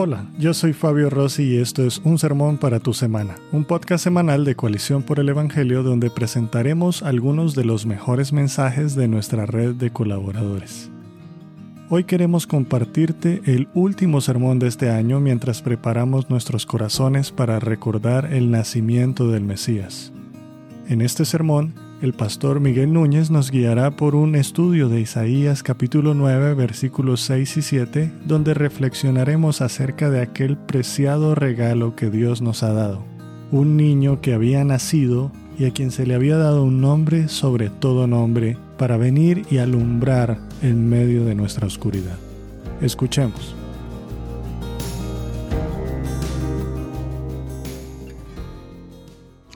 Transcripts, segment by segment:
Hola, yo soy Fabio Rossi y esto es Un Sermón para tu Semana, un podcast semanal de Coalición por el Evangelio donde presentaremos algunos de los mejores mensajes de nuestra red de colaboradores. Hoy queremos compartirte el último sermón de este año mientras preparamos nuestros corazones para recordar el nacimiento del Mesías. En este sermón, el pastor Miguel Núñez nos guiará por un estudio de Isaías capítulo 9 versículos 6 y 7, donde reflexionaremos acerca de aquel preciado regalo que Dios nos ha dado, un niño que había nacido y a quien se le había dado un nombre sobre todo nombre, para venir y alumbrar en medio de nuestra oscuridad. Escuchemos.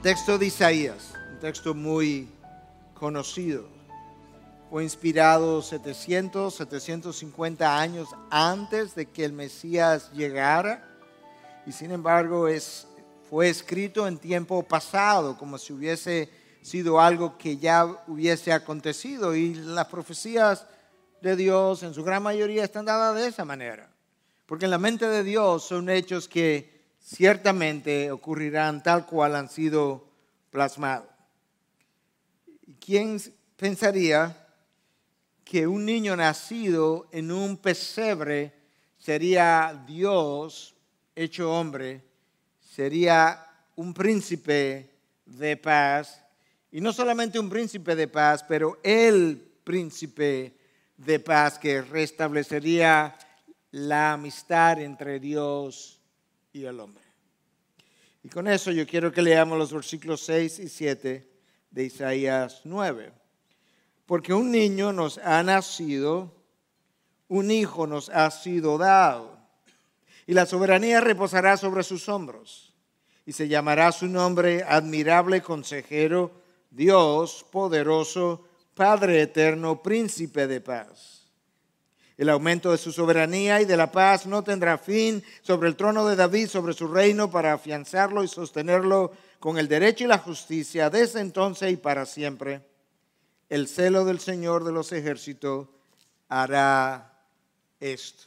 Texto de Isaías, un texto muy Fue inspirado 700, 750 años antes de que el Mesías llegara y sin embargo es, fue escrito en tiempo pasado, como si hubiese sido algo que ya hubiese acontecido. Y las profecías de Dios en su gran mayoría están dadas de esa manera, porque en la mente de Dios son hechos que ciertamente ocurrirán tal cual han sido plasmados. ¿Quién pensaría que un niño nacido en un pesebre sería Dios hecho hombre, sería un príncipe de paz? Y no solamente un príncipe de paz, pero el príncipe de paz que restablecería la amistad entre Dios y el hombre. Y con eso yo quiero que leamos los versículos 6 y 7 de Isaías 9. Porque un niño nos ha nacido, un hijo nos ha sido dado, y la soberanía reposará sobre sus hombros, y se llamará su nombre admirable consejero, Dios poderoso, Padre eterno, príncipe de paz. El aumento de su soberanía y de la paz no tendrá fin sobre el trono de David, sobre su reino, para afianzarlo y sostenerlo con el derecho y la justicia desde entonces y para siempre. El celo del Señor de los ejércitos hará esto.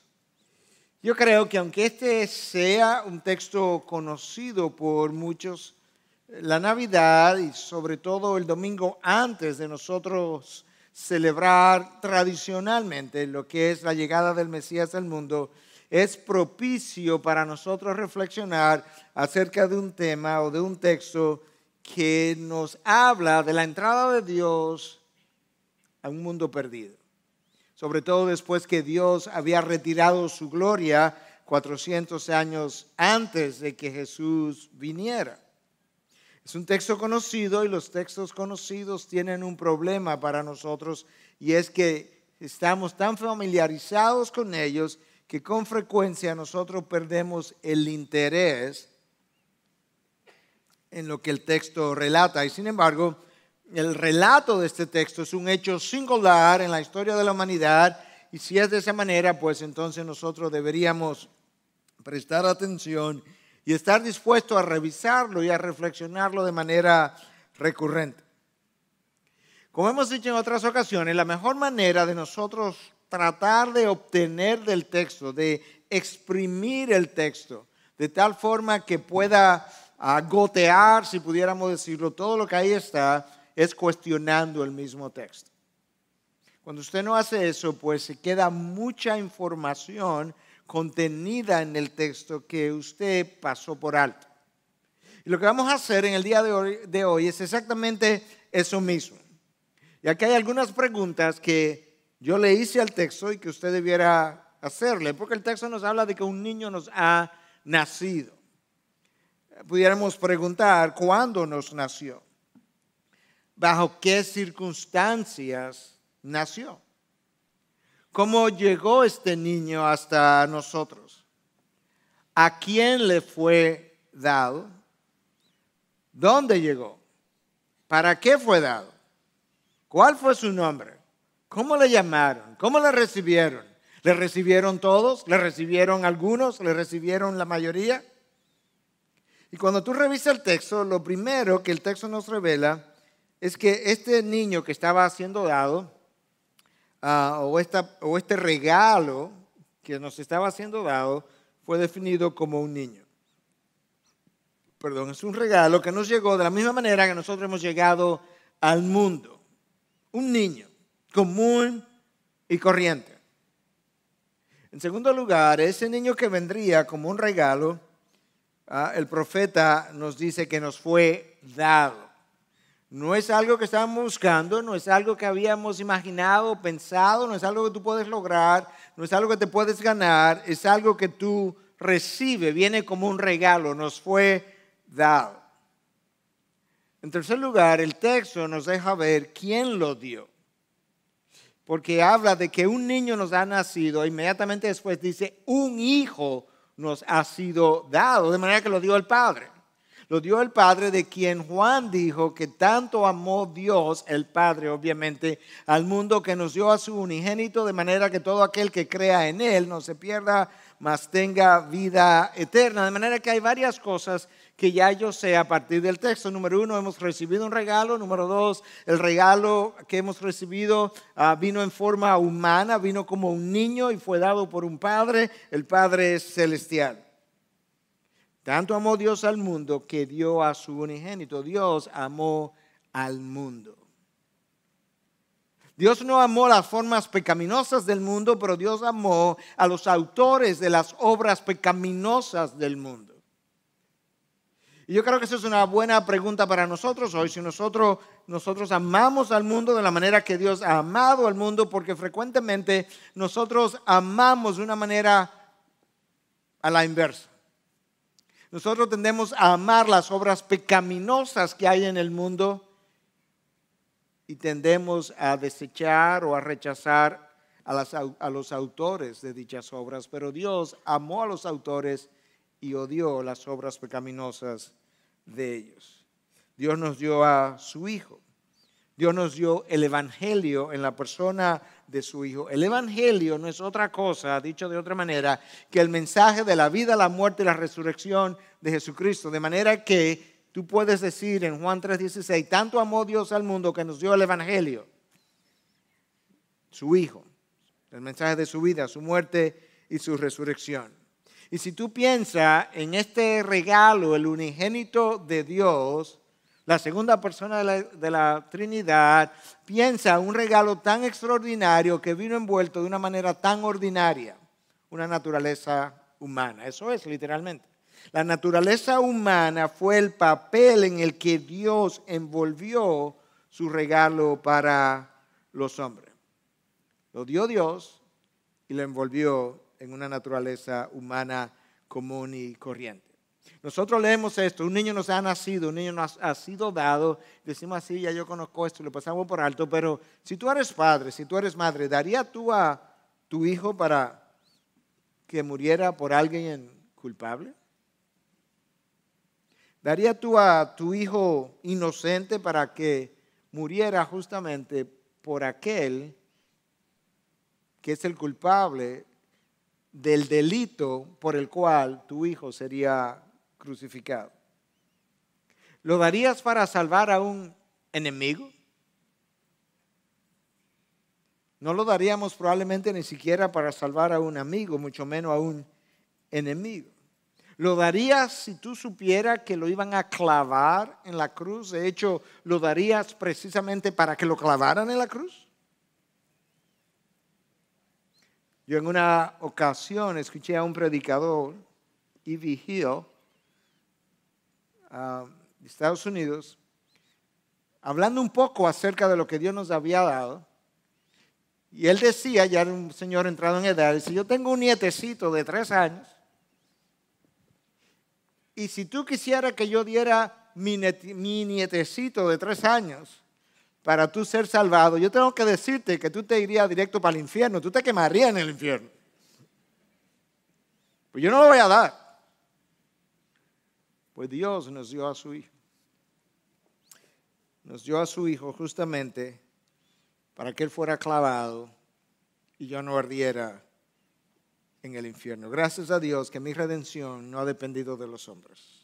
Yo creo que aunque este sea un texto conocido por muchos, la Navidad y sobre todo el domingo antes de nosotros celebrar tradicionalmente lo que es la llegada del Mesías al mundo, es propicio para nosotros reflexionar acerca de un tema o de un texto que nos habla de la entrada de Dios a un mundo perdido. Sobre todo después que Dios había retirado su gloria 400 años antes de que Jesús viniera. Es un texto conocido y los textos conocidos tienen un problema para nosotros y es que estamos tan familiarizados con ellos que con frecuencia nosotros perdemos el interés en lo que el texto relata. Y sin embargo, el relato de este texto es un hecho singular en la historia de la humanidad. Y si es de esa manera, pues entonces nosotros deberíamos prestar atención y estar dispuestos a revisarlo y a reflexionarlo de manera recurrente. Como hemos dicho en otras ocasiones, la mejor manera de nosotros tratar de obtener del texto, de exprimir el texto, de tal forma que pueda gotear, si pudiéramos decirlo, todo lo que ahí está, es cuestionando el mismo texto. Cuando usted no hace eso, pues se queda mucha información contenida en el texto que usted pasó por alto. Y lo que vamos a hacer en el día de hoy, de hoy es exactamente eso mismo. Y aquí hay algunas preguntas que yo le hice al texto y que usted debiera hacerle, porque el texto nos habla de que un niño nos ha nacido. Pudiéramos preguntar, ¿cuándo nos nació? ¿Bajo qué circunstancias nació? ¿Cómo llegó este niño hasta nosotros? ¿A quién le fue dado? ¿Dónde llegó? ¿Para qué fue dado? ¿Cuál fue su nombre? ¿Cómo le llamaron? ¿Cómo le recibieron? ¿Le recibieron todos? ¿Le recibieron algunos? ¿Le recibieron la mayoría? Y cuando tú revisas el texto, lo primero que el texto nos revela es que este niño que estaba siendo dado, ah, o, este regalo que nos estaba siendo dado, fue definido como un niño. Perdón, es un regalo que nos llegó de la misma manera que nosotros hemos llegado al mundo. Un niño común y corriente. En segundo lugar, ese niño que vendría como un regalo, ah, el profeta nos dice que nos fue dado. No es algo que estábamos buscando, no es algo que habíamos imaginado, pensado, no es algo que tú puedes lograr, no es algo que te puedes ganar, es algo que tú recibes, viene como un regalo, nos fue dado. En tercer lugar, el texto nos deja ver quién lo dio porque habla de que un niño nos ha nacido, inmediatamente después dice, un hijo nos ha sido dado, de manera que lo dio el Padre. Lo dio el Padre de quien Juan dijo que tanto amó Dios, el Padre obviamente, al mundo que nos dio a su unigénito, de manera que todo aquel que crea en Él no se pierda, mas tenga vida eterna. De manera que hay varias cosas que ya yo sé a partir del texto. Número uno, hemos recibido un regalo. Número dos, el regalo que hemos recibido ah, vino en forma humana, vino como un niño y fue dado por un padre. El Padre celestial. Tanto amó Dios al mundo que dio a su unigénito. Dios amó al mundo. Dios no amó las formas pecaminosas del mundo, pero Dios amó a los autores de las obras pecaminosas del mundo. Y yo creo que esa es una buena pregunta para nosotros hoy, si nosotros, nosotros amamos al mundo de la manera que Dios ha amado al mundo, porque frecuentemente nosotros amamos de una manera a la inversa. Nosotros tendemos a amar las obras pecaminosas que hay en el mundo y tendemos a desechar o a rechazar a, a los autores de dichas obras, pero Dios amó a los autores y odió las obras pecaminosas de ellos. Dios nos dio a su Hijo. Dios nos dio el Evangelio en la persona de su Hijo. El Evangelio no es otra cosa, dicho de otra manera, que el mensaje de la vida, la muerte y la resurrección de Jesucristo. De manera que tú puedes decir en Juan 3:16, tanto amó Dios al mundo que nos dio el Evangelio, su Hijo, el mensaje de su vida, su muerte y su resurrección. Y si tú piensas en este regalo, el unigénito de Dios, la segunda persona de la, Trinidad, piensa un regalo tan extraordinario que vino envuelto de una manera tan ordinaria, una naturaleza humana. Eso es literalmente. La naturaleza humana fue el papel en el que Dios envolvió su regalo para los hombres. Lo dio Dios y lo envolvió en una naturaleza humana común y corriente. Nosotros leemos esto, un niño nos ha nacido, un niño nos ha sido dado, decimos así, ya yo conozco esto, lo pasamos por alto, pero si tú eres padre, si tú eres madre, ¿daría tú a tu hijo para que muriera por alguien culpable? ¿Daría tú a tu hijo inocente para que muriera justamente por aquel que es el culpable del delito por el cual tu hijo sería crucificado. ¿Lo darías para salvar a un enemigo? No lo daríamos probablemente ni siquiera para salvar a un amigo, mucho menos a un enemigo. ¿Lo darías si tú supieras que lo iban a clavar en la cruz? De hecho, ¿lo darías precisamente para que lo clavaran en la cruz? Yo en una ocasión escuché a un predicador, E.V. Hill, ah, de Estados Unidos, hablando un poco acerca de lo que Dios nos había dado. Y él decía, ya era un señor entrado en edad, si yo tengo un nietecito de tres años, y si tú quisieras que yo diera mi, nietecito de tres años, para tú ser salvado, yo tengo que decirte que tú te irías directo para el infierno, tú te quemarías en el infierno. Pues yo no lo voy a dar. Pues Dios nos dio a su Hijo. Nos dio a su Hijo justamente para que Él fuera clavado y yo no ardiera en el infierno. Gracias a Dios que mi redención no ha dependido de los hombres.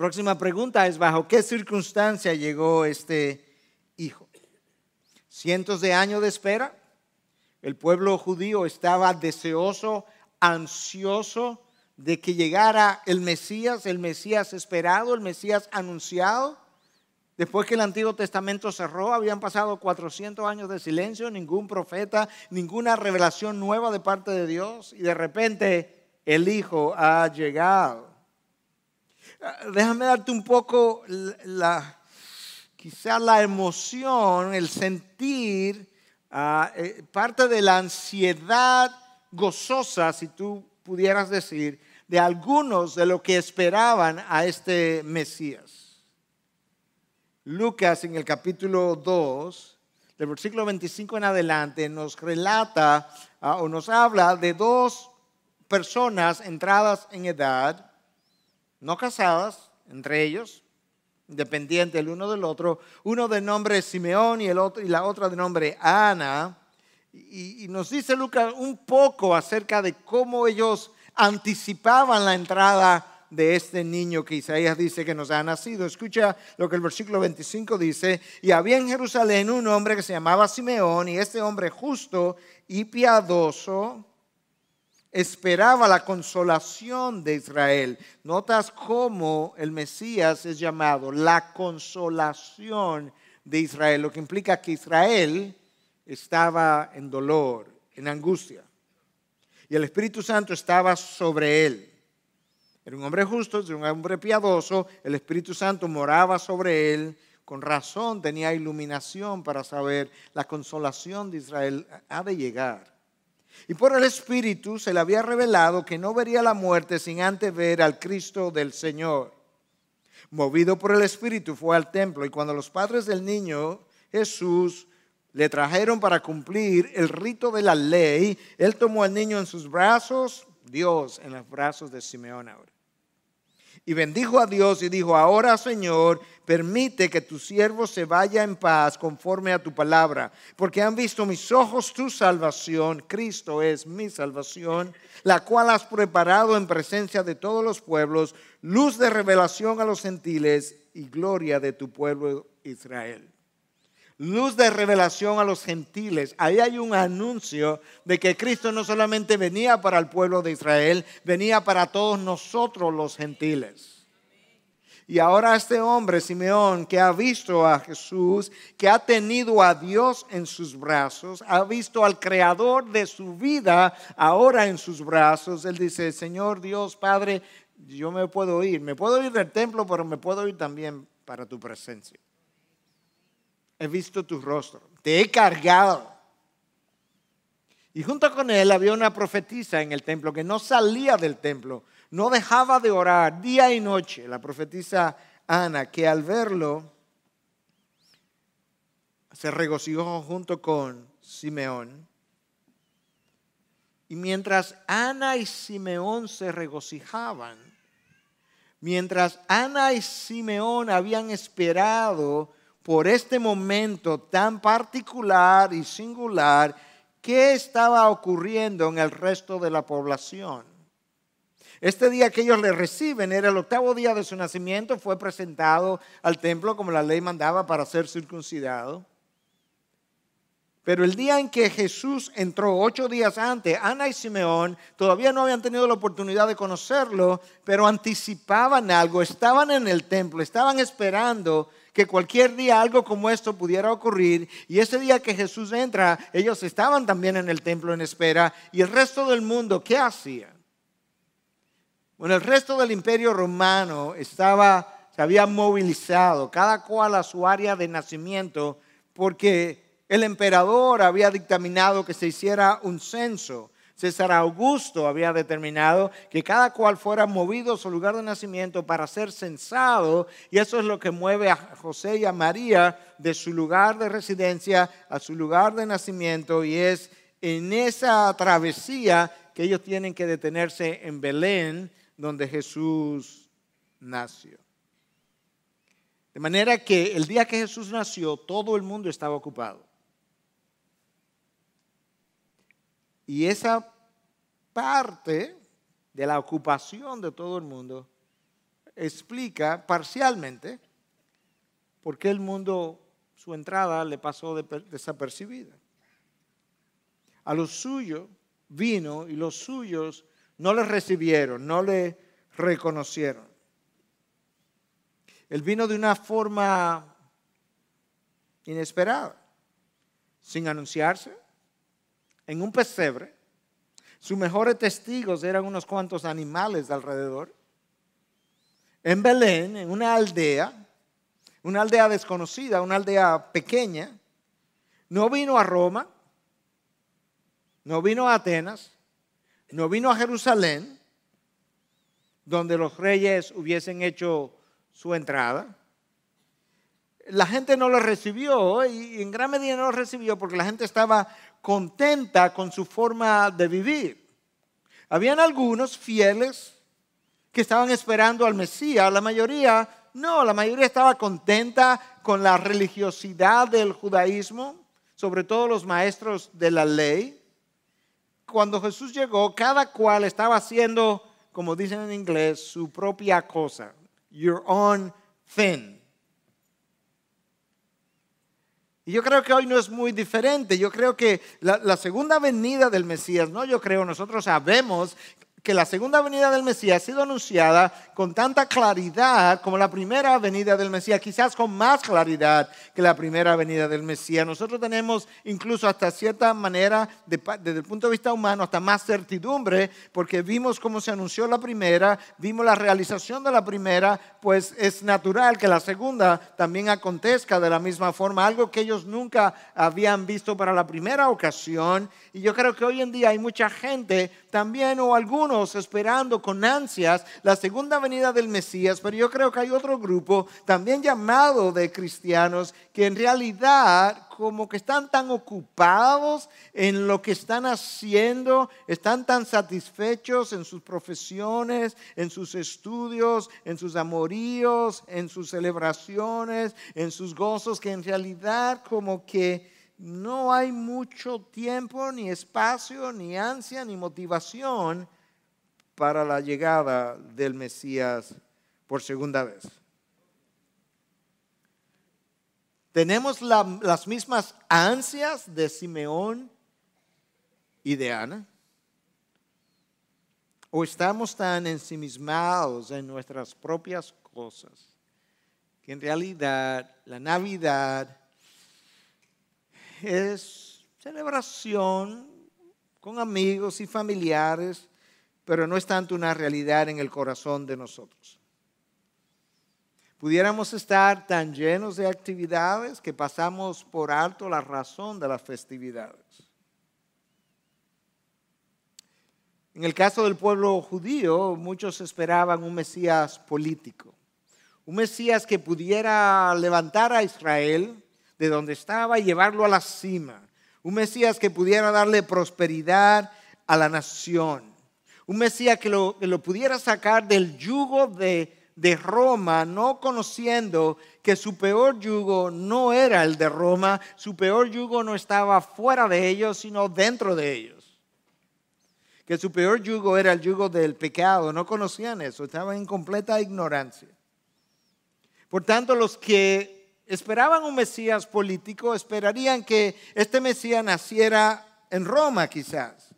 Próxima pregunta es, ¿bajo qué circunstancia llegó este hijo? ¿Cientos de años de espera? El pueblo judío estaba deseoso, ansioso de que llegara el Mesías, el Mesías esperado, el Mesías anunciado. Después que el Antiguo Testamento cerró, habían pasado 400 años de silencio, ningún profeta, ninguna revelación nueva de parte de Dios, y de repente el Hijo ha llegado. Ah, déjame darte un poco la, quizá la emoción, el sentir, ah, eh, parte de la ansiedad gozosa, si tú pudieras decir, de algunos de lo que esperaban a este Mesías. Lucas en el capítulo 2, del versículo 25 en adelante, nos relata ah, o nos habla de dos personas entradas en edad, no casadas, entre ellos, independientes el uno del otro, uno de nombre Simeón y, el otro, y la otra de nombre Ana. Y, y nos dice Lucas un poco acerca de cómo ellos anticipaban la entrada de este niño que Isaías dice que nos ha nacido. Escucha lo que el versículo 25 dice, y había en Jerusalén un hombre que se llamaba Simeón, y este hombre justo y piadoso esperaba la consolación de Israel. Notas cómo el Mesías es llamado la consolación de Israel, lo que implica que Israel estaba en dolor, en angustia y el Espíritu Santo estaba sobre él. Era un hombre justo, era un hombre piadoso, el Espíritu Santo moraba sobre él, con razón tenía iluminación para saber la consolación de Israel ha de llegar. Y por el Espíritu se le había revelado que no vería la muerte sin antes ver al Cristo del Señor. Movido por el Espíritu fue al templo y cuando los padres del niño Jesús le trajeron para cumplir el rito de la ley. Él tomó al niño en sus brazos, Dios en los brazos de Simeón ahora. Y bendijo a Dios y dijo, ahora Señor, permite que tu siervo se vaya en paz conforme a tu palabra, porque han visto mis ojos tu salvación, Cristo es mi salvación, la cual has preparado en presencia de todos los pueblos, luz de revelación a los gentiles y gloria de tu pueblo Israel luz de revelación a los gentiles. Ahí hay un anuncio de que Cristo no solamente venía para el pueblo de Israel, venía para todos nosotros los gentiles. Y ahora este hombre, Simeón, que ha visto a Jesús, que ha tenido a Dios en sus brazos, ha visto al creador de su vida ahora en sus brazos, él dice, Señor Dios, Padre, yo me puedo ir, me puedo ir del templo, pero me puedo ir también para tu presencia he visto tu rostro, te he cargado. Y junto con él había una profetisa en el templo que no salía del templo, no dejaba de orar día y noche, la profetisa Ana, que al verlo se regocijó junto con Simeón. Y mientras Ana y Simeón se regocijaban, mientras Ana y Simeón habían esperado por este momento tan particular y singular, ¿qué estaba ocurriendo en el resto de la población? Este día que ellos le reciben era el octavo día de su nacimiento, fue presentado al templo como la ley mandaba para ser circuncidado. Pero el día en que Jesús entró, ocho días antes, Ana y Simeón todavía no habían tenido la oportunidad de conocerlo, pero anticipaban algo, estaban en el templo, estaban esperando que cualquier día algo como esto pudiera ocurrir. Y ese día que Jesús entra, ellos estaban también en el templo en espera. Y el resto del mundo, ¿qué hacía? Bueno, el resto del imperio romano estaba, se había movilizado, cada cual a su área de nacimiento, porque el emperador había dictaminado que se hiciera un censo César Augusto había determinado que cada cual fuera movido a su lugar de nacimiento para ser censado, y eso es lo que mueve a José y a María de su lugar de residencia a su lugar de nacimiento, y es en esa travesía que ellos tienen que detenerse en Belén, donde Jesús nació. De manera que el día que Jesús nació, todo el mundo estaba ocupado. Y esa parte de la ocupación de todo el mundo explica parcialmente por qué el mundo, su entrada le pasó desapercibida. a los suyos vino y los suyos no le recibieron, no le reconocieron. Él vino de una forma inesperada, sin anunciarse, en un pesebre. Sus mejores testigos eran unos cuantos animales de alrededor. En Belén, en una aldea, una aldea desconocida, una aldea pequeña, no vino a Roma, no vino a Atenas, no vino a Jerusalén, donde los reyes hubiesen hecho su entrada. La gente no lo recibió y en gran medida no lo recibió porque la gente estaba contenta con su forma de vivir. Habían algunos fieles que estaban esperando al Mesías, la mayoría no, la mayoría estaba contenta con la religiosidad del judaísmo, sobre todo los maestros de la ley. Cuando Jesús llegó, cada cual estaba haciendo, como dicen en inglés, su propia cosa, your own thing. Y yo creo que hoy no es muy diferente. Yo creo que la, la, segunda venida del Mesías, no yo creo, nosotros sabemos que la segunda venida del Mesías ha sido anunciada con tanta claridad como la primera venida del Mesías, quizás con más claridad que la primera venida del Mesías. Nosotros tenemos incluso hasta cierta manera, desde el punto de vista humano, hasta más certidumbre, porque vimos cómo se anunció la primera, vimos la realización de la primera, pues es natural que la segunda también acontezca de la misma forma, algo que ellos nunca habían visto para la primera ocasión. Y yo creo que hoy en día hay mucha gente también o algunos esperando con ansias la segunda venida del Mesías, pero yo creo que hay otro grupo también llamado de cristianos que en realidad como que están tan ocupados en lo que están haciendo, están tan satisfechos en sus profesiones, en sus estudios, en sus amoríos, en sus celebraciones, en sus gozos, que en realidad como que no hay mucho tiempo, ni espacio, ni ansia, ni motivación para la llegada del Mesías por segunda vez. ¿Tenemos las mismas ansias de Simeón y de Ana? ¿O estamos tan ensimismados en nuestras propias cosas que en realidad la Navidad es celebración con amigos y familiares, pero no es tanto una realidad en el corazón de nosotros. Pudiéramos estar tan llenos de actividades que pasamos por alto la razón de las festividades. En el caso del pueblo judío, muchos esperaban un Mesías político, un Mesías que pudiera levantar a Israel de donde estaba y llevarlo a la cima. Un Mesías que pudiera darle prosperidad a la nación. Un Mesías que lo, pudiera sacar del yugo de, Roma, no conociendo que su peor yugo no era el de Roma, su peor yugo no estaba fuera de ellos, sino dentro de ellos. Que su peor yugo era el yugo del pecado, no conocían eso, estaban en completa ignorancia. Por tanto, los que esperaban un Mesías político, esperarían que este Mesías naciera en Roma quizás,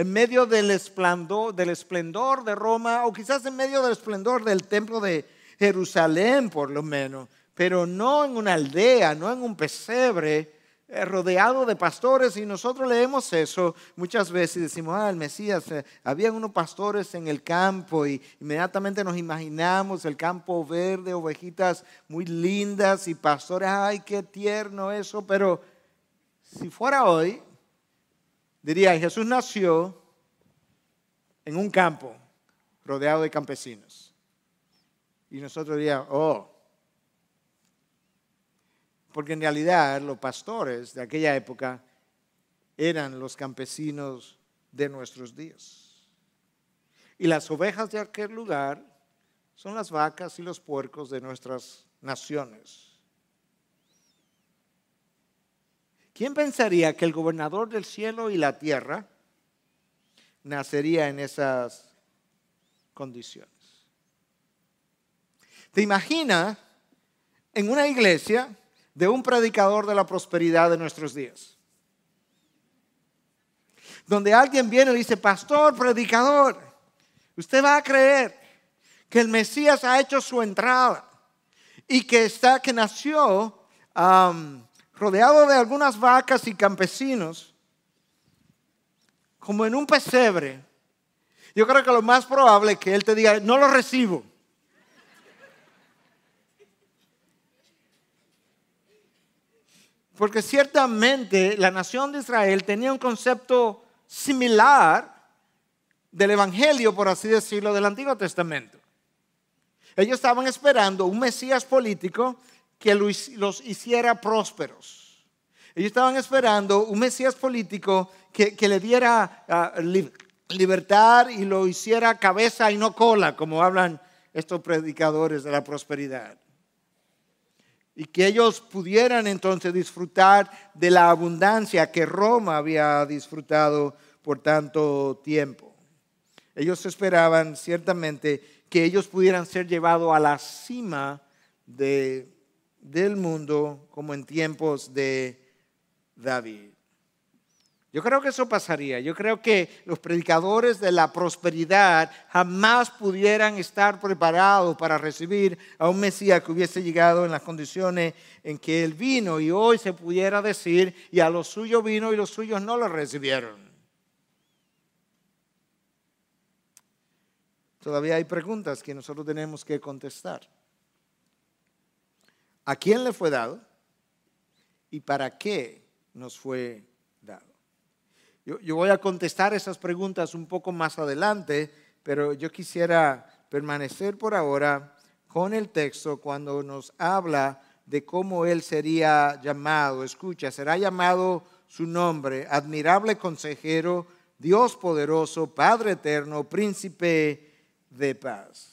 en medio del esplendor, del esplendor de Roma o quizás en medio del esplendor del templo de Jerusalén por lo menos, pero no en una aldea, no en un pesebre, eh, rodeado de pastores. Y nosotros leemos eso muchas veces y decimos, ah, el Mesías, eh, habían unos pastores en el campo y inmediatamente nos imaginamos el campo verde, ovejitas muy lindas y pastores, ay, qué tierno eso, pero si fuera hoy, diría, Jesús nació en un campo rodeado de campesinos. Y nosotros diríamos, oh, porque en realidad los pastores de aquella época eran los campesinos de nuestros días. Y las ovejas de aquel lugar son las vacas y los puercos de nuestras naciones. ¿Quién pensaría que el gobernador del cielo y la tierra nacería en esas condiciones? ¿Te imaginas en una iglesia de un predicador de la prosperidad de nuestros días. donde alguien viene y dice, pastor, predicador, usted va a creer que el Mesías ha hecho su entrada y que está, que nació rodeado de algunas vacas y campesinos, como en un pesebre. Yo creo que lo más probable es que él te diga, no lo recibo. Porque ciertamente la nación de Israel tenía un concepto similar del Evangelio, por así decirlo, del Antiguo Testamento. Ellos estaban esperando un Mesías político que los hiciera prósperos. Ellos estaban esperando un Mesías político que, le diera ah, libertad y lo hiciera cabeza y no cola, como hablan estos predicadores de la prosperidad y que ellos pudieran entonces disfrutar de la abundancia que Roma había disfrutado por tanto tiempo. Ellos esperaban ciertamente que ellos pudieran ser llevados a la cima de, del mundo como en tiempos de David. Yo creo que eso pasaría. Yo creo que los predicadores de la prosperidad jamás pudieran estar preparados para recibir a un Mesías que hubiese llegado en las condiciones en que él vino y hoy se pudiera decir, y a los suyos vino y los suyos no lo recibieron. Todavía hay preguntas que nosotros tenemos que contestar. ¿A quién le fue dado? ¿Y para qué nos fue yo, voy a contestar esas preguntas un poco más adelante, pero yo quisiera permanecer por ahora con el texto cuando nos habla de cómo él sería llamado. Escucha, será llamado su nombre, admirable consejero, Dios poderoso, Padre eterno, príncipe de paz.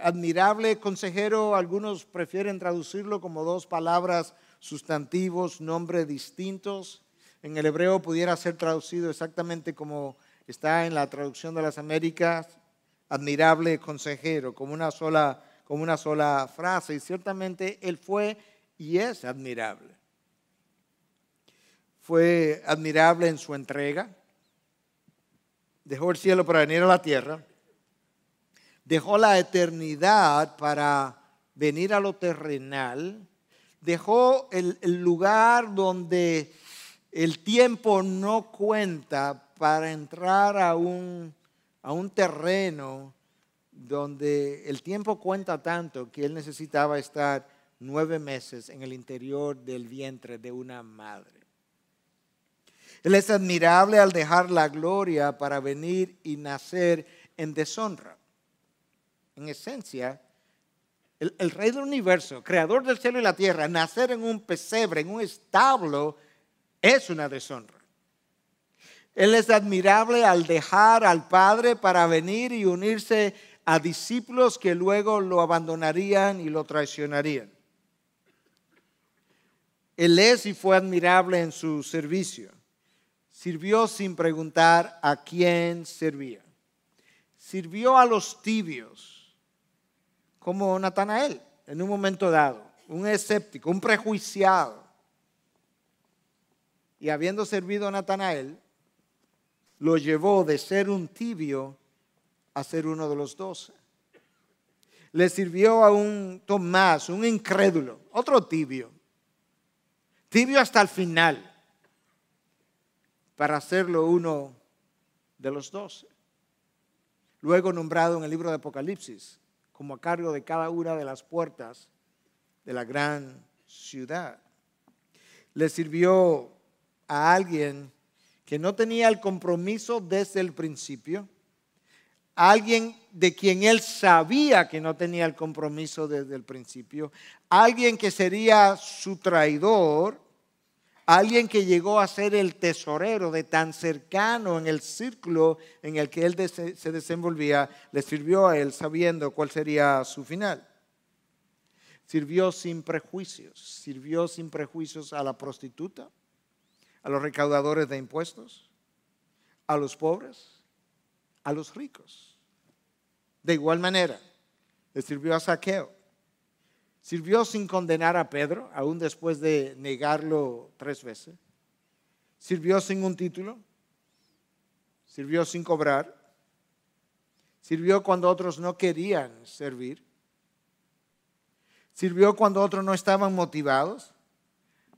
Admirable consejero, algunos prefieren traducirlo como dos palabras sustantivos, nombres distintos en el hebreo pudiera ser traducido exactamente como está en la traducción de las Américas, admirable consejero, como una sola, como una sola frase. Y ciertamente él fue y es admirable. Fue admirable en su entrega. Dejó el cielo para venir a la tierra. Dejó la eternidad para venir a lo terrenal. Dejó el, lugar donde el tiempo no cuenta para entrar a un, a un terreno donde el tiempo cuenta tanto que él necesitaba estar nueve meses en el interior del vientre de una madre. Él es admirable al dejar la gloria para venir y nacer en deshonra. En esencia, el, rey del universo, creador del cielo y la tierra, nacer en un pesebre, en un establo, es una deshonra. Él es admirable al dejar al Padre para venir y unirse a discípulos que luego lo abandonarían y lo traicionarían. Él es y fue admirable en su servicio. Sirvió sin preguntar a quién servía. Sirvió a los tibios, como Natanael, en un momento dado, un escéptico, un prejuiciado y habiendo servido a Natanael, lo llevó de ser un tibio a ser uno de los doce. Le sirvió a un Tomás, un incrédulo, otro tibio, tibio hasta el final, para hacerlo uno de los doce. Luego nombrado en el libro de Apocalipsis como a cargo de cada una de las puertas de la gran ciudad. Le sirvió a alguien que no tenía el compromiso desde el principio, alguien de quien él sabía que no tenía el compromiso desde el principio, alguien que sería su traidor, alguien que llegó a ser el tesorero de tan cercano en el círculo en el que él se desenvolvía, le sirvió a él sabiendo cuál sería su final. Sirvió sin prejuicios, sirvió sin prejuicios a la prostituta, a los recaudadores de impuestos, a los pobres, a los ricos. De igual manera, le sirvió a Saqueo. Sirvió sin condenar a Pedro, aún después de negarlo tres veces. Sirvió sin un título. sirvió sin cobrar, sirvió cuando otros no querían servir, sirvió cuando otros no estaban motivados,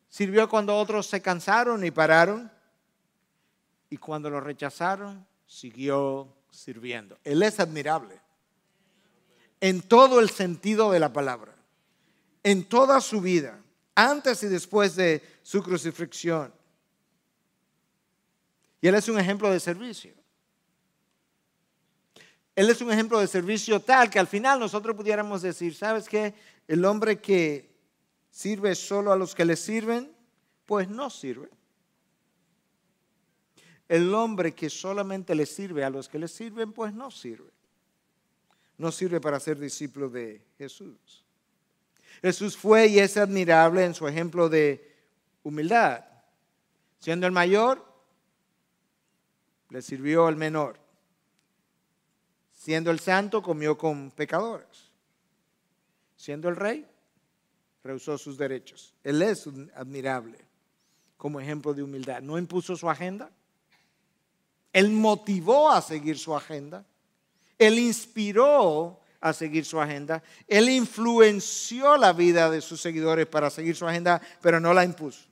sirvió cuando otros se cansaron y pararon, y cuando lo rechazaron, siguió sirviendo. Él es admirable en todo el sentido de la palabra, en toda su vida, antes y después de su crucifixión. Y Él es un ejemplo de servicio. Él es un ejemplo de servicio tal que al final nosotros pudiéramos decir, ¿sabes qué? El hombre que sirve solo a los que le sirven, pues no sirve. El hombre que solamente le sirve a los que le sirven, pues no sirve. No sirve para ser discípulo de Jesús. Jesús fue y es admirable en su ejemplo de humildad. Siendo el mayor, le sirvió al menor. Siendo el santo, comió con pecadores. Siendo el rey, rehusó sus derechos. Él es admirable como ejemplo de humildad. No impuso su agenda. Él motivó a seguir su agenda. Él inspiró a seguir su agenda. Él influenció la vida de sus seguidores para seguir su agenda, pero no la impuso.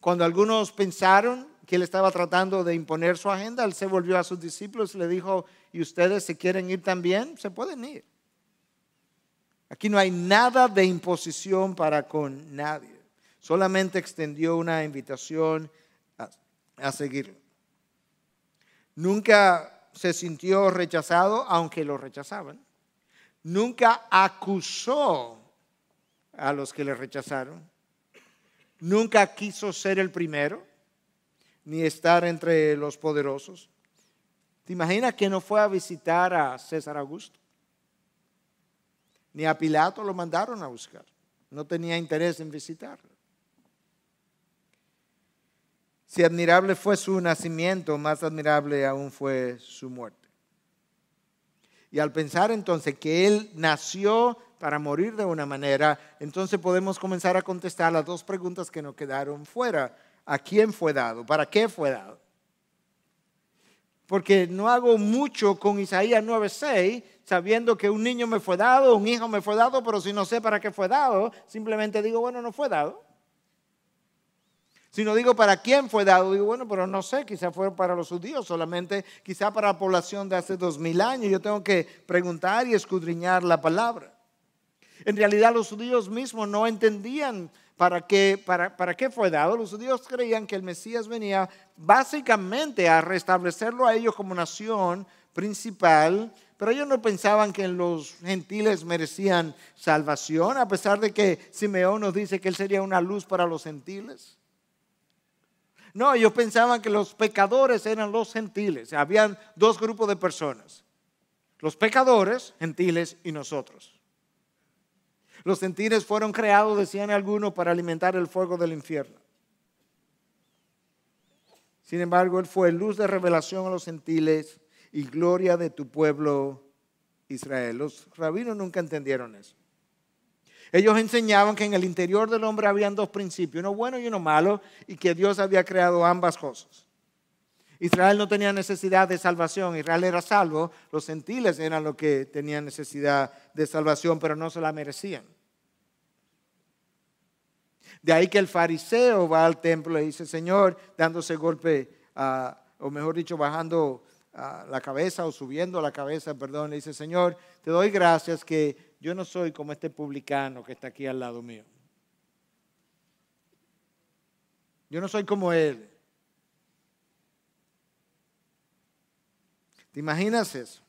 Cuando algunos pensaron que él estaba tratando de imponer su agenda, él se volvió a sus discípulos y le dijo, ¿y ustedes se quieren ir también? Se pueden ir. Aquí no hay nada de imposición para con nadie. Solamente extendió una invitación a, a. Nunca se sintió rechazado, aunque lo rechazaban. Nunca acusó a los que le rechazaron. Nunca quiso ser el primero, ni estar entre los poderosos. ¿Te imaginas que no fue a visitar a César Augusto? Ni a Pilato lo mandaron a buscar. No tenía interés en visitarlo. Si admirable fue su nacimiento, más admirable aún fue su muerte. Y al pensar entonces que Él nació para morir de una manera, entonces podemos comenzar a contestar las dos preguntas que nos quedaron fuera. ¿A quién fue dado? ¿Para qué fue dado? Porque no hago mucho con Isaías 9:6, sabiendo que un niño me fue dado, un hijo me fue dado, pero si no sé para qué fue dado, simplemente digo, bueno, no fue dado. Si no digo para quién fue dado, digo, bueno, pero no sé, quizá fue para los judíos solamente, quizá para la población de hace dos mil años. Yo tengo que preguntar y escudriñar la palabra. En realidad los judíos mismos no entendían para qué, para, para qué fue dado. Los judíos creían que el Mesías venía básicamente a restablecerlo a ellos como nación principal, pero ellos no pensaban que los gentiles merecían salvación, a pesar de que Simeón nos dice que él sería una luz para los gentiles. No, ellos pensaban que los pecadores eran los gentiles. Habían dos grupos de personas. Los pecadores, gentiles, y nosotros. Los gentiles fueron creados, decían algunos, para alimentar el fuego del infierno. Sin embargo, Él fue luz de revelación a los gentiles y gloria de tu pueblo Israel. Los rabinos nunca entendieron eso. Ellos enseñaban que en el interior del hombre habían dos principios, uno bueno y uno malo, y que Dios había creado ambas cosas. Israel no tenía necesidad de salvación, Israel era salvo, los gentiles eran los que tenían necesidad de salvación, pero no se la merecían. De ahí que el fariseo va al templo y dice, Señor, dándose golpe, o mejor dicho, bajando la cabeza o subiendo la cabeza, perdón, le dice, Señor, te doy gracias que yo no soy como este publicano que está aquí al lado mío. Yo no soy como él. ¿Te imaginas eso?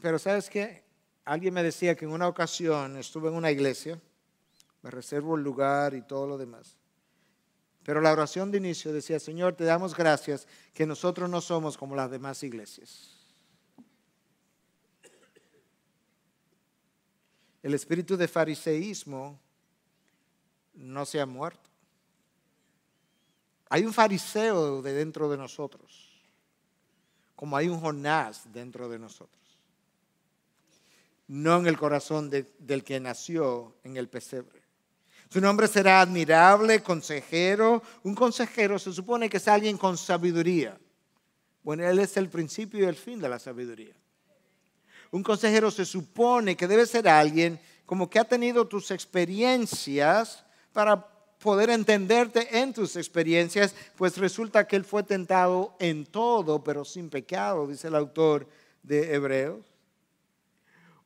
Pero sabes qué? Alguien me decía que en una ocasión estuve en una iglesia, me reservo el lugar y todo lo demás. Pero la oración de inicio decía, Señor, te damos gracias que nosotros no somos como las demás iglesias. El espíritu de fariseísmo no se ha muerto. Hay un fariseo de dentro de nosotros, como hay un Jonás dentro de nosotros. No en el corazón del que nació en el pesebre. Su nombre será admirable, consejero. Un consejero se supone que es alguien con sabiduría. Bueno, él es el principio y el fin de la sabiduría. Un consejero se supone que debe ser alguien como que ha tenido tus experiencias para poder entenderte en tus experiencias, pues resulta que él fue tentado en todo, pero sin pecado, dice el autor de Hebreos.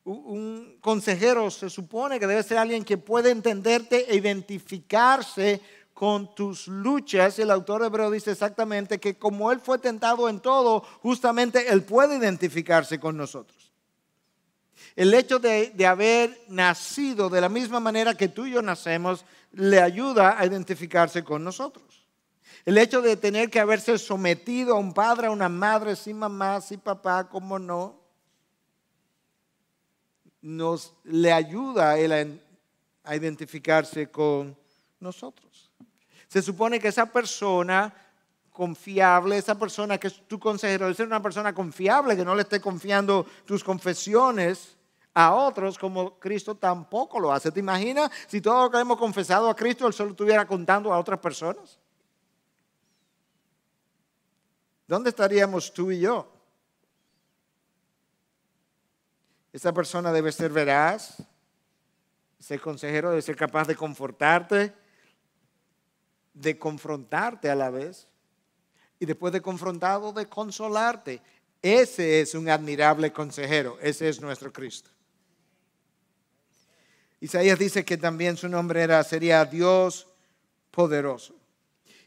Un consejero se supone que debe ser alguien que puede entenderte e identificarse con tus luchas. El autor Hebreo dice exactamente que como él fue tentado en todo, justamente él puede identificarse con nosotros. El hecho de, haber nacido de la misma manera que tú y yo nacemos le ayuda a identificarse con nosotros. El hecho de tener que haberse sometido a un padre, a una madre, sin mamá, sin papá, como no, nos le ayuda a él a, identificarse con nosotros. Se supone que esa persona confiable, esa persona que es tu consejero, debe ser una persona confiable, que no le esté confiando tus confesiones a otros como Cristo tampoco lo hace. ¿Te imaginas si todo lo que hemos confesado a Cristo, Él solo estuviera contando a otras personas? ¿Dónde estaríamos tú y yo? Esa persona debe ser veraz, ser consejero, debe ser capaz de confortarte, de confrontarte a la vez, y después de confrontado, de consolarte. Ese es un admirable consejero, ese es nuestro Cristo. Isaías dice que también su nombre era, sería Dios poderoso.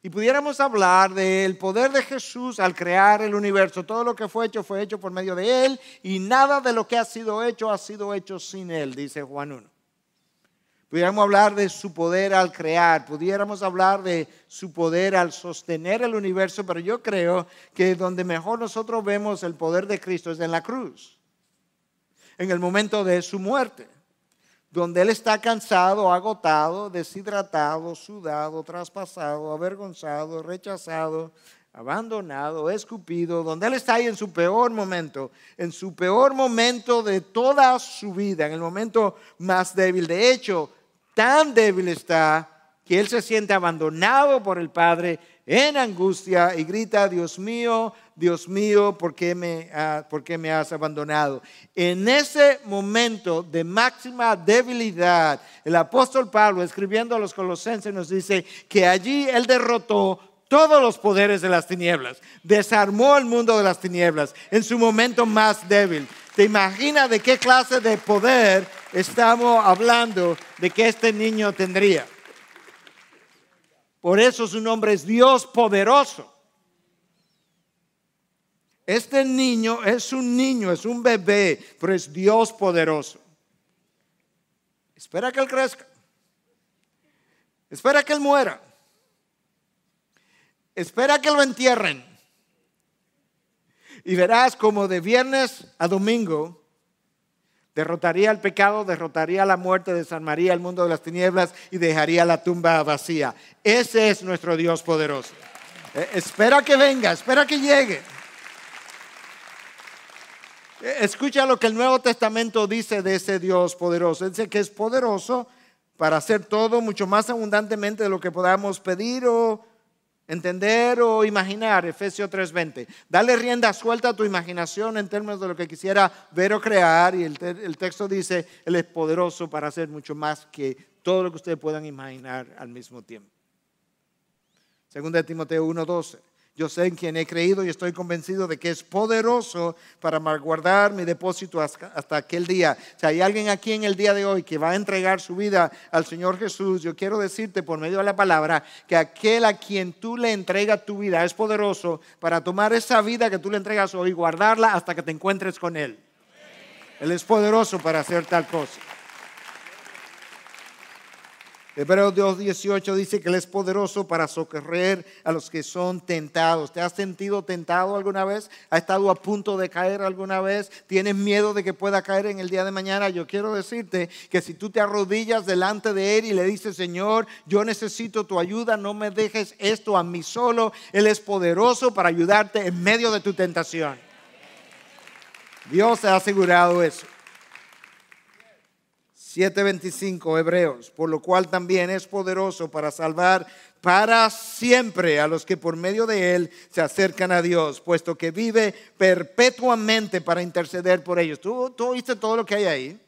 Y pudiéramos hablar del poder de Jesús al crear el universo. Todo lo que fue hecho fue hecho por medio de Él y nada de lo que ha sido hecho ha sido hecho sin Él, dice Juan 1. Pudiéramos hablar de su poder al crear, pudiéramos hablar de su poder al sostener el universo, pero yo creo que donde mejor nosotros vemos el poder de Cristo es en la cruz, en el momento de su muerte donde él está cansado, agotado, deshidratado, sudado, traspasado, avergonzado, rechazado, abandonado, escupido, donde él está ahí en su peor momento, en su peor momento de toda su vida, en el momento más débil. De hecho, tan débil está que él se siente abandonado por el Padre en angustia y grita, Dios mío, Dios mío, ¿por qué, me, ¿por qué me has abandonado? En ese momento de máxima debilidad, el apóstol Pablo, escribiendo a los colosenses, nos dice que allí él derrotó todos los poderes de las tinieblas, desarmó el mundo de las tinieblas en su momento más débil. ¿Te imaginas de qué clase de poder estamos hablando de que este niño tendría? Por eso su nombre es Dios poderoso. Este niño es un niño, es un bebé, pero es Dios poderoso. Espera que él crezca. Espera que él muera. Espera que lo entierren. Y verás como de viernes a domingo Derrotaría el pecado, derrotaría la muerte, desarmaría el mundo de las tinieblas y dejaría la tumba vacía. Ese es nuestro Dios poderoso. Eh, espera que venga, espera que llegue. Eh, escucha lo que el Nuevo Testamento dice de ese Dios poderoso. Dice que es poderoso para hacer todo mucho más abundantemente de lo que podamos pedir o entender o imaginar, Efesios 3:20. Dale rienda suelta a tu imaginación en términos de lo que quisiera ver o crear. Y el, texto dice, Él es poderoso para hacer mucho más que todo lo que ustedes puedan imaginar al mismo tiempo. Segunda de Timoteo 1:12. Yo sé en quien he creído y estoy convencido de que es poderoso para guardar mi depósito hasta, aquel día. Si hay alguien aquí en el día de hoy que va a entregar su vida al Señor Jesús, yo quiero decirte por medio de la palabra que aquel a quien tú le entregas tu vida es poderoso para tomar esa vida que tú le entregas hoy y guardarla hasta que te encuentres con Él. Él es poderoso para hacer tal cosa. Hebreos 2.18 dice que Él es poderoso para socorrer a los que son tentados. ¿Te has sentido tentado alguna vez? ¿Has estado a punto de caer alguna vez? ¿Tienes miedo de que pueda caer en el día de mañana? Yo quiero decirte que si tú te arrodillas delante de Él y le dices, Señor, yo necesito tu ayuda, no me dejes esto a mí solo. Él es poderoso para ayudarte en medio de tu tentación. Dios ha asegurado eso. 7:25 Hebreos, por lo cual también es poderoso para salvar para siempre a los que por medio de él se acercan a Dios, puesto que vive perpetuamente para interceder por ellos. ¿Tú, tú oíste todo lo que hay ahí?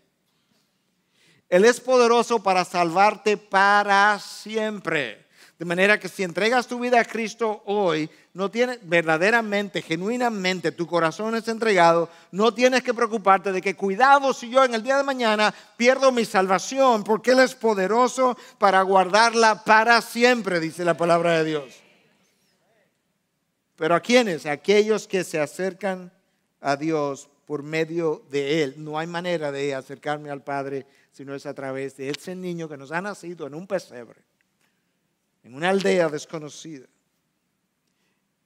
Él es poderoso para salvarte para siempre. De manera que si entregas tu vida a Cristo hoy, no tienes verdaderamente, genuinamente, tu corazón es entregado, no tienes que preocuparte de que cuidado si yo en el día de mañana pierdo mi salvación, porque Él es poderoso para guardarla para siempre, dice la palabra de Dios. Pero a quiénes? A aquellos que se acercan a Dios por medio de Él. No hay manera de acercarme al Padre si no es a través de ese niño que nos ha nacido en un pesebre en una aldea desconocida.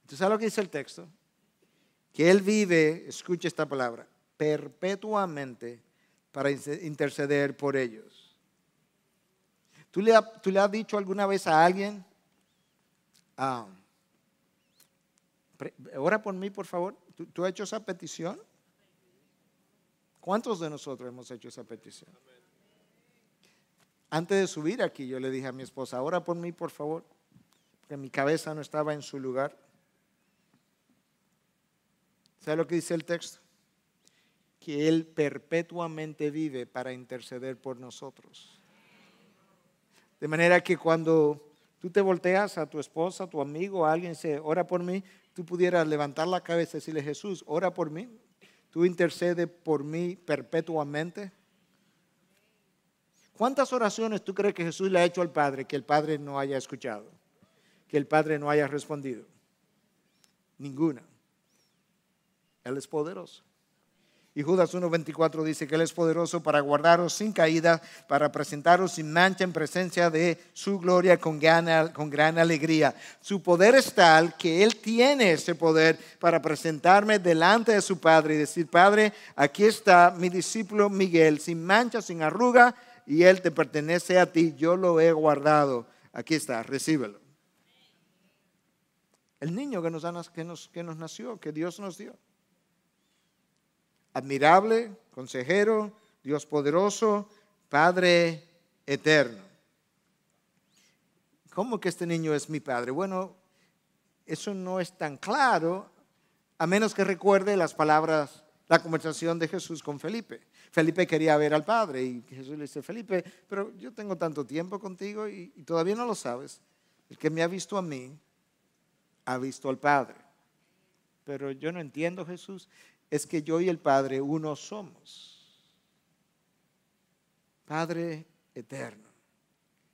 ¿Tú sabes lo que dice el texto? Que Él vive, escucha esta palabra, perpetuamente para interceder por ellos. ¿Tú le, has dicho alguna vez a alguien, ah, ora por mí, por favor? ¿Tú, ¿Tú, has hecho esa petición? ¿Cuántos de nosotros hemos hecho esa petición? Antes de subir aquí, yo le dije a mi esposa, ora por mí, por favor, porque mi cabeza no estaba en su lugar. ¿Sabe lo que dice el texto? Que Él perpetuamente vive para interceder por nosotros. De manera que cuando tú te volteas a tu esposa, a tu amigo, a alguien se ora por mí, tú pudieras levantar la cabeza y decirle, Jesús, ora por mí. Tú intercedes por mí perpetuamente. ¿Cuántas oraciones tú crees que Jesús le ha hecho al Padre que el Padre no haya escuchado? Que el Padre no haya respondido. Ninguna. Él es poderoso. Y Judas 1.24 dice que Él es poderoso para guardaros sin caída, para presentaros sin mancha en presencia de su gloria con gran, con gran alegría. Su poder es tal que Él tiene ese poder para presentarme delante de su Padre y decir, Padre, aquí está mi discípulo Miguel, sin mancha, sin arruga, y Él te pertenece a ti, yo lo he guardado. Aquí está, recíbelo. El niño que nos, que nos, que nos nació, que Dios nos dio. Admirable, consejero, Dios poderoso, Padre eterno. ¿Cómo que este niño es mi padre? Bueno, eso no es tan claro, a menos que recuerde las palabras, la conversación de Jesús con Felipe. Felipe quería ver al Padre y Jesús le dice, Felipe, pero yo tengo tanto tiempo contigo y, todavía no lo sabes. El que me ha visto a mí, ha visto al Padre. Pero yo no entiendo, Jesús, es que yo y el Padre uno somos. Padre eterno.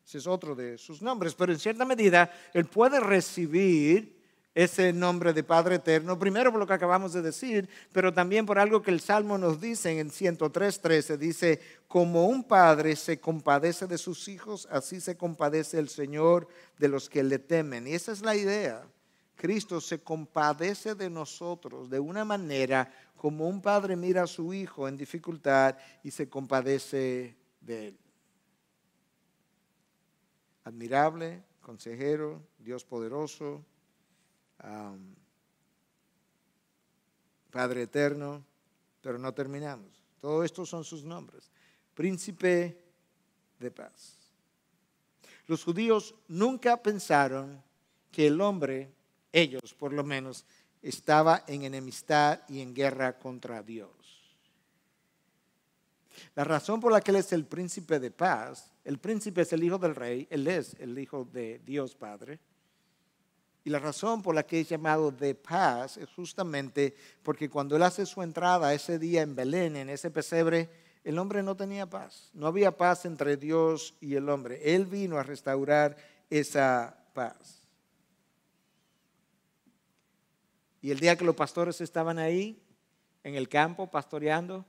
Ese es otro de sus nombres, pero en cierta medida Él puede recibir ese nombre de Padre Eterno, primero por lo que acabamos de decir, pero también por algo que el Salmo nos dice en 103.13, dice, como un padre se compadece de sus hijos, así se compadece el Señor de los que le temen. Y esa es la idea. Cristo se compadece de nosotros de una manera como un padre mira a su hijo en dificultad y se compadece de él. Admirable, consejero, Dios poderoso, Padre eterno, pero no terminamos. Todo esto son sus nombres. Príncipe de paz. Los judíos nunca pensaron que el hombre, ellos por lo menos, estaba en enemistad y en guerra contra Dios. La razón por la que Él es el príncipe de paz, el príncipe es el hijo del rey, Él es el hijo de Dios Padre, y la razón por la que es llamado de paz es justamente porque cuando él hace su entrada ese día en Belén, en ese pesebre, el hombre no tenía paz. No había paz entre Dios y el hombre. Él vino a restaurar esa paz. Y el día que los pastores estaban ahí, en el campo, pastoreando,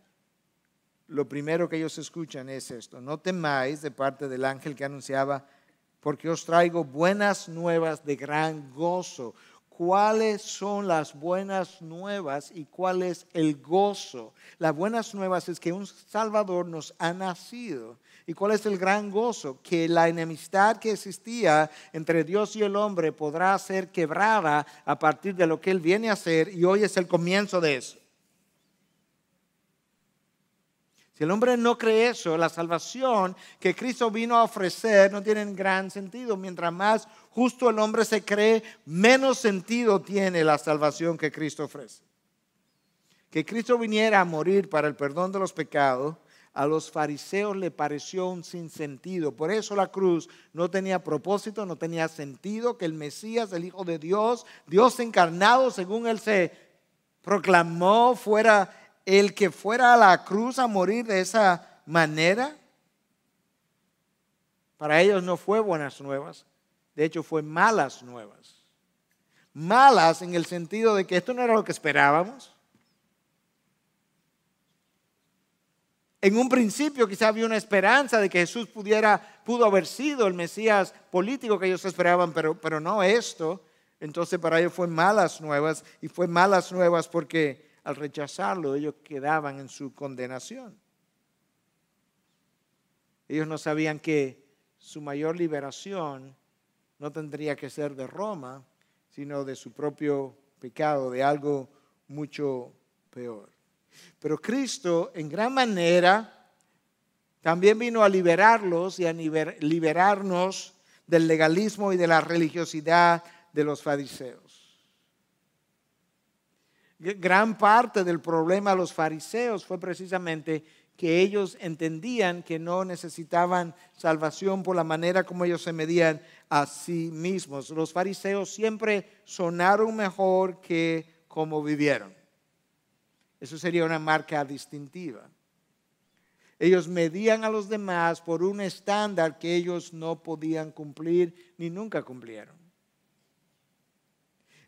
lo primero que ellos escuchan es esto. No temáis de parte del ángel que anunciaba porque os traigo buenas nuevas de gran gozo. ¿Cuáles son las buenas nuevas y cuál es el gozo? Las buenas nuevas es que un Salvador nos ha nacido. ¿Y cuál es el gran gozo? Que la enemistad que existía entre Dios y el hombre podrá ser quebrada a partir de lo que Él viene a hacer y hoy es el comienzo de eso. Si el hombre no cree eso, la salvación que Cristo vino a ofrecer no tiene gran sentido. Mientras más justo el hombre se cree, menos sentido tiene la salvación que Cristo ofrece. Que Cristo viniera a morir para el perdón de los pecados, a los fariseos le pareció un sinsentido. Por eso la cruz no tenía propósito, no tenía sentido que el Mesías, el Hijo de Dios, Dios encarnado, según él se proclamó, fuera el que fuera a la cruz a morir de esa manera, para ellos no fue buenas nuevas, de hecho fue malas nuevas. Malas en el sentido de que esto no era lo que esperábamos. En un principio quizá había una esperanza de que Jesús pudiera, pudo haber sido el Mesías político que ellos esperaban, pero, pero no esto. Entonces para ellos fue malas nuevas y fue malas nuevas porque al rechazarlo, ellos quedaban en su condenación. Ellos no sabían que su mayor liberación no tendría que ser de Roma, sino de su propio pecado, de algo mucho peor. Pero Cristo en gran manera también vino a liberarlos y a liberarnos del legalismo y de la religiosidad de los fariseos. Gran parte del problema de los fariseos fue precisamente que ellos entendían que no necesitaban salvación por la manera como ellos se medían a sí mismos. Los fariseos siempre sonaron mejor que como vivieron. Eso sería una marca distintiva. Ellos medían a los demás por un estándar que ellos no podían cumplir ni nunca cumplieron.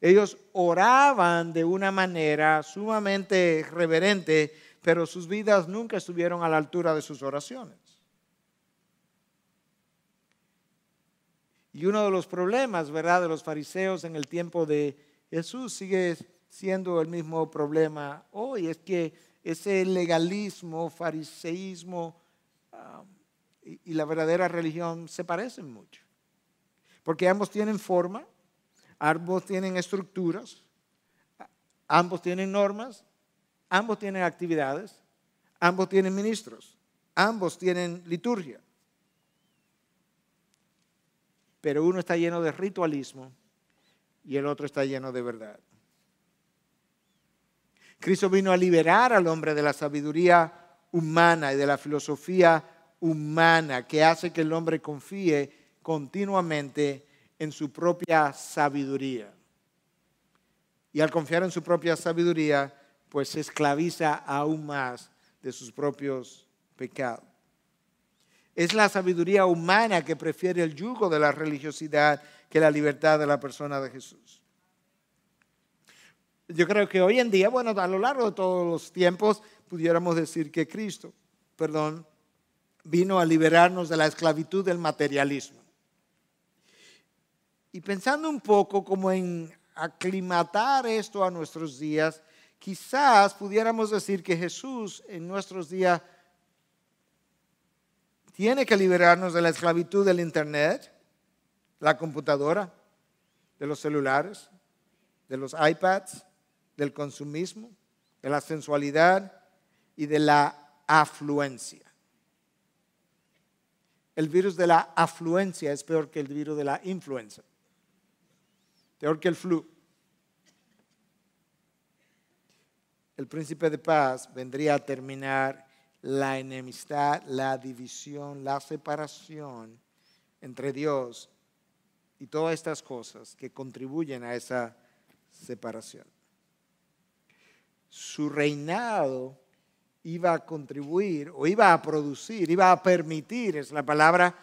Ellos oraban de una manera sumamente reverente, pero sus vidas nunca estuvieron a la altura de sus oraciones. Y uno de los problemas, ¿verdad?, de los fariseos en el tiempo de Jesús sigue siendo el mismo problema hoy, es que ese legalismo, fariseísmo um, y la verdadera religión se parecen mucho. Porque ambos tienen forma, Ambos tienen estructuras, ambos tienen normas, ambos tienen actividades, ambos tienen ministros, ambos tienen liturgia. Pero uno está lleno de ritualismo y el otro está lleno de verdad. Cristo vino a liberar al hombre de la sabiduría humana y de la filosofía humana que hace que el hombre confíe continuamente en su propia sabiduría. Y al confiar en su propia sabiduría, pues se esclaviza aún más de sus propios pecados. Es la sabiduría humana que prefiere el yugo de la religiosidad que la libertad de la persona de Jesús. Yo creo que hoy en día, bueno, a lo largo de todos los tiempos, pudiéramos decir que Cristo, perdón, vino a liberarnos de la esclavitud del materialismo. Y pensando un poco como en aclimatar esto a nuestros días, quizás pudiéramos decir que Jesús en nuestros días tiene que liberarnos de la esclavitud del Internet, la computadora, de los celulares, de los iPads, del consumismo, de la sensualidad y de la afluencia. El virus de la afluencia es peor que el virus de la influenza peor que el flu. El príncipe de paz vendría a terminar la enemistad, la división, la separación entre Dios y todas estas cosas que contribuyen a esa separación. Su reinado iba a contribuir o iba a producir, iba a permitir, es la palabra,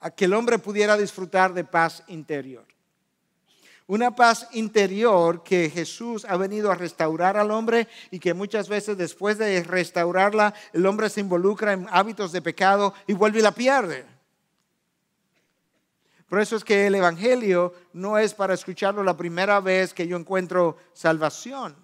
a que el hombre pudiera disfrutar de paz interior. Una paz interior que Jesús ha venido a restaurar al hombre y que muchas veces después de restaurarla, el hombre se involucra en hábitos de pecado y vuelve y la pierde. Por eso es que el Evangelio no es para escucharlo la primera vez que yo encuentro salvación.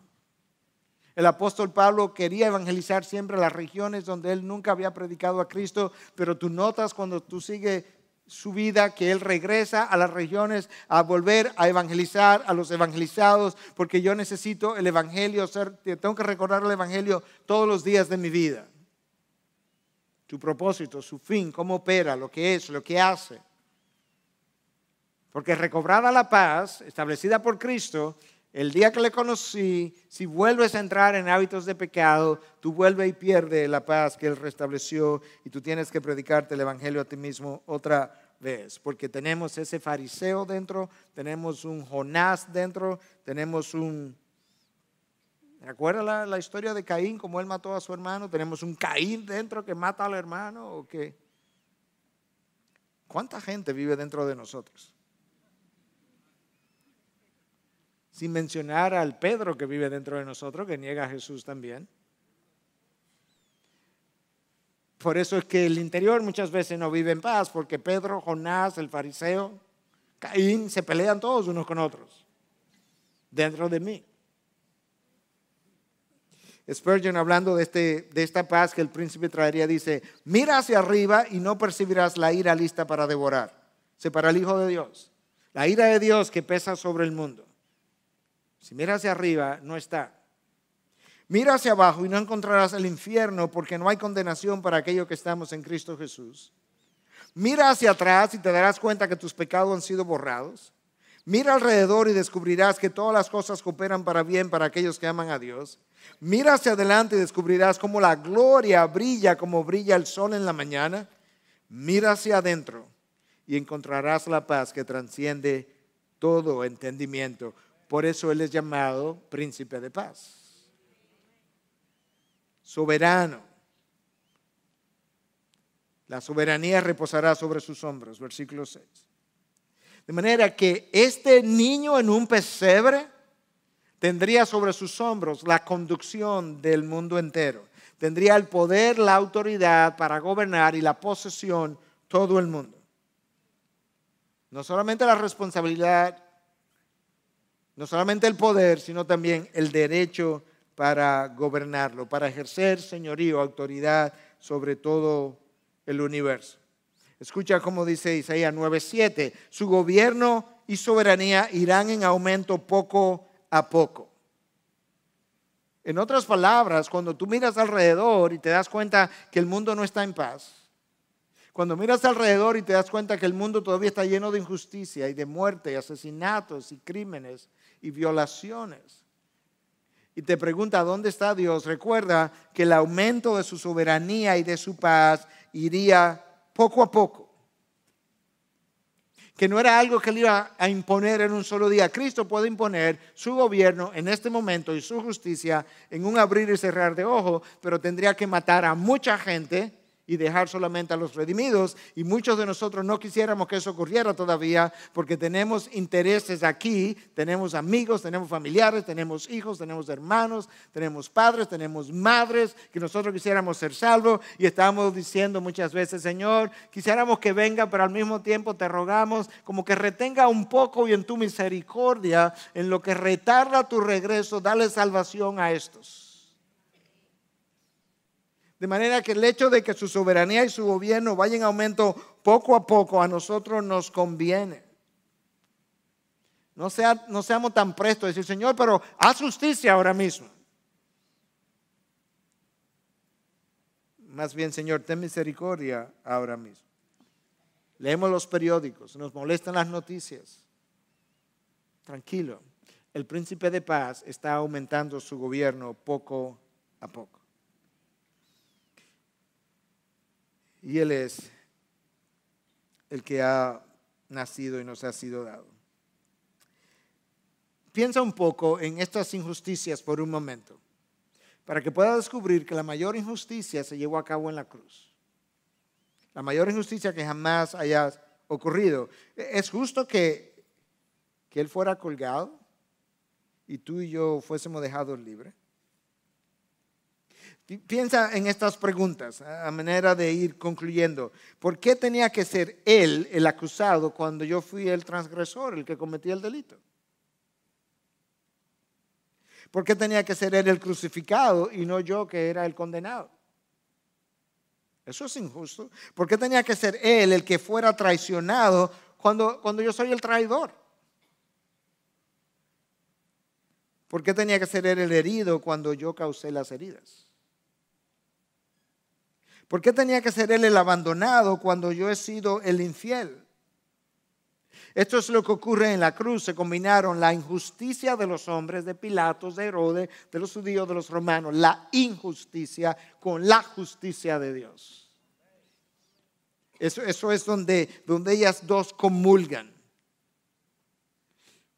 El apóstol Pablo quería evangelizar siempre las regiones donde él nunca había predicado a Cristo, pero tú notas cuando tú sigues su vida, que Él regresa a las regiones a volver a evangelizar a los evangelizados, porque yo necesito el Evangelio, tengo que recordar el Evangelio todos los días de mi vida. su propósito, su fin, cómo opera, lo que es, lo que hace. Porque recobrada la paz, establecida por Cristo, el día que le conocí, si vuelves a entrar en hábitos de pecado, tú vuelves y pierdes la paz que Él restableció y tú tienes que predicarte el Evangelio a ti mismo otra vez. Porque tenemos ese fariseo dentro, tenemos un Jonás dentro, tenemos un... ¿Recuerda la, la historia de Caín, cómo él mató a su hermano? Tenemos un Caín dentro que mata al hermano o qué. ¿Cuánta gente vive dentro de nosotros? Sin mencionar al Pedro que vive dentro de nosotros, que niega a Jesús también. Por eso es que el interior muchas veces no vive en paz, porque Pedro, Jonás, el fariseo, Caín, se pelean todos unos con otros, dentro de mí. Spurgeon, hablando de, este, de esta paz que el príncipe traería, dice, mira hacia arriba y no percibirás la ira lista para devorar. Se para el Hijo de Dios. La ira de Dios que pesa sobre el mundo. Si miras hacia arriba, no está. Mira hacia abajo y no encontrarás el infierno porque no hay condenación para aquellos que estamos en Cristo Jesús. Mira hacia atrás y te darás cuenta que tus pecados han sido borrados. Mira alrededor y descubrirás que todas las cosas cooperan para bien para aquellos que aman a Dios. Mira hacia adelante y descubrirás cómo la gloria brilla como brilla el sol en la mañana. Mira hacia adentro y encontrarás la paz que transciende todo entendimiento. Por eso Él es llamado príncipe de paz. Soberano. La soberanía reposará sobre sus hombros, versículo 6. De manera que este niño en un pesebre tendría sobre sus hombros la conducción del mundo entero. Tendría el poder, la autoridad para gobernar y la posesión todo el mundo. No solamente la responsabilidad no solamente el poder, sino también el derecho para gobernarlo, para ejercer señorío, autoridad sobre todo el universo. Escucha cómo dice Isaías 9:7, su gobierno y soberanía irán en aumento poco a poco. En otras palabras, cuando tú miras alrededor y te das cuenta que el mundo no está en paz, cuando miras alrededor y te das cuenta que el mundo todavía está lleno de injusticia y de muerte asesinatos y crímenes y violaciones. Y te pregunta, ¿dónde está Dios? Recuerda que el aumento de su soberanía y de su paz iría poco a poco. Que no era algo que él iba a imponer en un solo día. Cristo puede imponer su gobierno en este momento y su justicia en un abrir y cerrar de ojos, pero tendría que matar a mucha gente y dejar solamente a los redimidos. Y muchos de nosotros no quisiéramos que eso ocurriera todavía porque tenemos intereses aquí, tenemos amigos, tenemos familiares, tenemos hijos, tenemos hermanos, tenemos padres, tenemos madres que nosotros quisiéramos ser salvos y estamos diciendo muchas veces, Señor, quisiéramos que venga, pero al mismo tiempo te rogamos como que retenga un poco y en tu misericordia, en lo que retarda tu regreso, dale salvación a estos. De manera que el hecho de que su soberanía y su gobierno vayan en aumento poco a poco a nosotros nos conviene. No, sea, no seamos tan prestos a decir, Señor, pero haz justicia ahora mismo. Más bien, Señor, ten misericordia ahora mismo. Leemos los periódicos, nos molestan las noticias. Tranquilo, el príncipe de paz está aumentando su gobierno poco a poco. Y Él es el que ha nacido y nos ha sido dado. Piensa un poco en estas injusticias por un momento, para que pueda descubrir que la mayor injusticia se llevó a cabo en la cruz. La mayor injusticia que jamás haya ocurrido. ¿Es justo que, que Él fuera colgado y tú y yo fuésemos dejados libres? Piensa en estas preguntas a manera de ir concluyendo. ¿Por qué tenía que ser él el acusado cuando yo fui el transgresor, el que cometía el delito? ¿Por qué tenía que ser él el crucificado y no yo que era el condenado? Eso es injusto. ¿Por qué tenía que ser él el que fuera traicionado cuando, cuando yo soy el traidor? ¿Por qué tenía que ser él el herido cuando yo causé las heridas? ¿Por qué tenía que ser él el abandonado cuando yo he sido el infiel? Esto es lo que ocurre en la cruz. Se combinaron la injusticia de los hombres, de Pilatos, de Herodes, de los judíos, de los romanos, la injusticia con la justicia de Dios. Eso, es donde ellas dos comulgan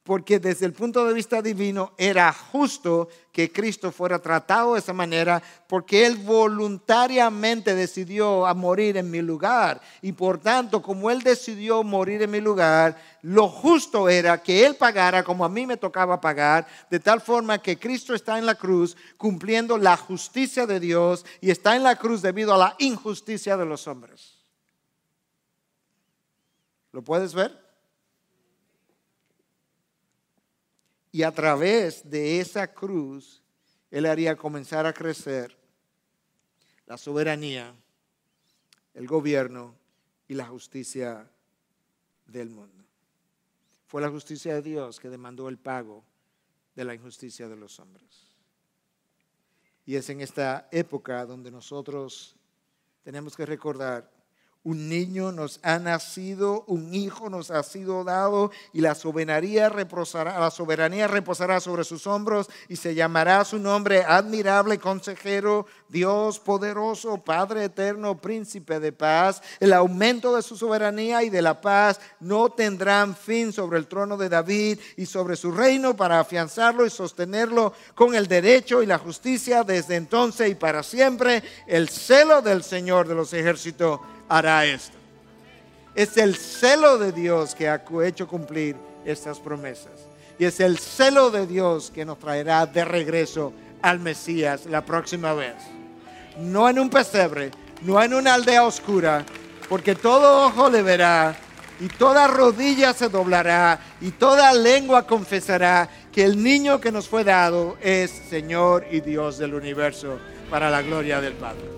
porque desde el punto de vista divino era justo que Cristo fuera tratado de esa manera, porque Él voluntariamente decidió morir en mi lugar. Y por tanto, como Él decidió morir en mi lugar, lo justo era que Él pagara como a mí me tocaba pagar, de tal forma que Cristo está en la cruz cumpliendo la justicia de Dios y está en la cruz debido a la injusticia de los hombres. ¿Lo puedes ver? Y a través de esa cruz, Él haría comenzar a crecer la soberanía, el gobierno y la justicia del mundo. Fue la justicia de Dios que demandó el pago de la injusticia de los hombres. Y es en esta época donde nosotros tenemos que recordar un niño nos ha nacido, un hijo nos ha sido dado y la soberanía reposará, la soberanía reposará sobre sus hombros y se llamará su nombre admirable consejero, Dios poderoso, Padre eterno, príncipe de paz. El aumento de su soberanía y de la paz no tendrán fin sobre el trono de David y sobre su reino para afianzarlo y sostenerlo con el derecho y la justicia desde entonces y para siempre. El celo del Señor de los ejércitos hará esto. Es el celo de Dios que ha hecho cumplir estas promesas. Y es el celo de Dios que nos traerá de regreso al Mesías la próxima vez. No en un pesebre, no en una aldea oscura, porque todo ojo le verá y toda rodilla se doblará y toda lengua confesará que el niño que nos fue dado es Señor y Dios del universo para la gloria del Padre.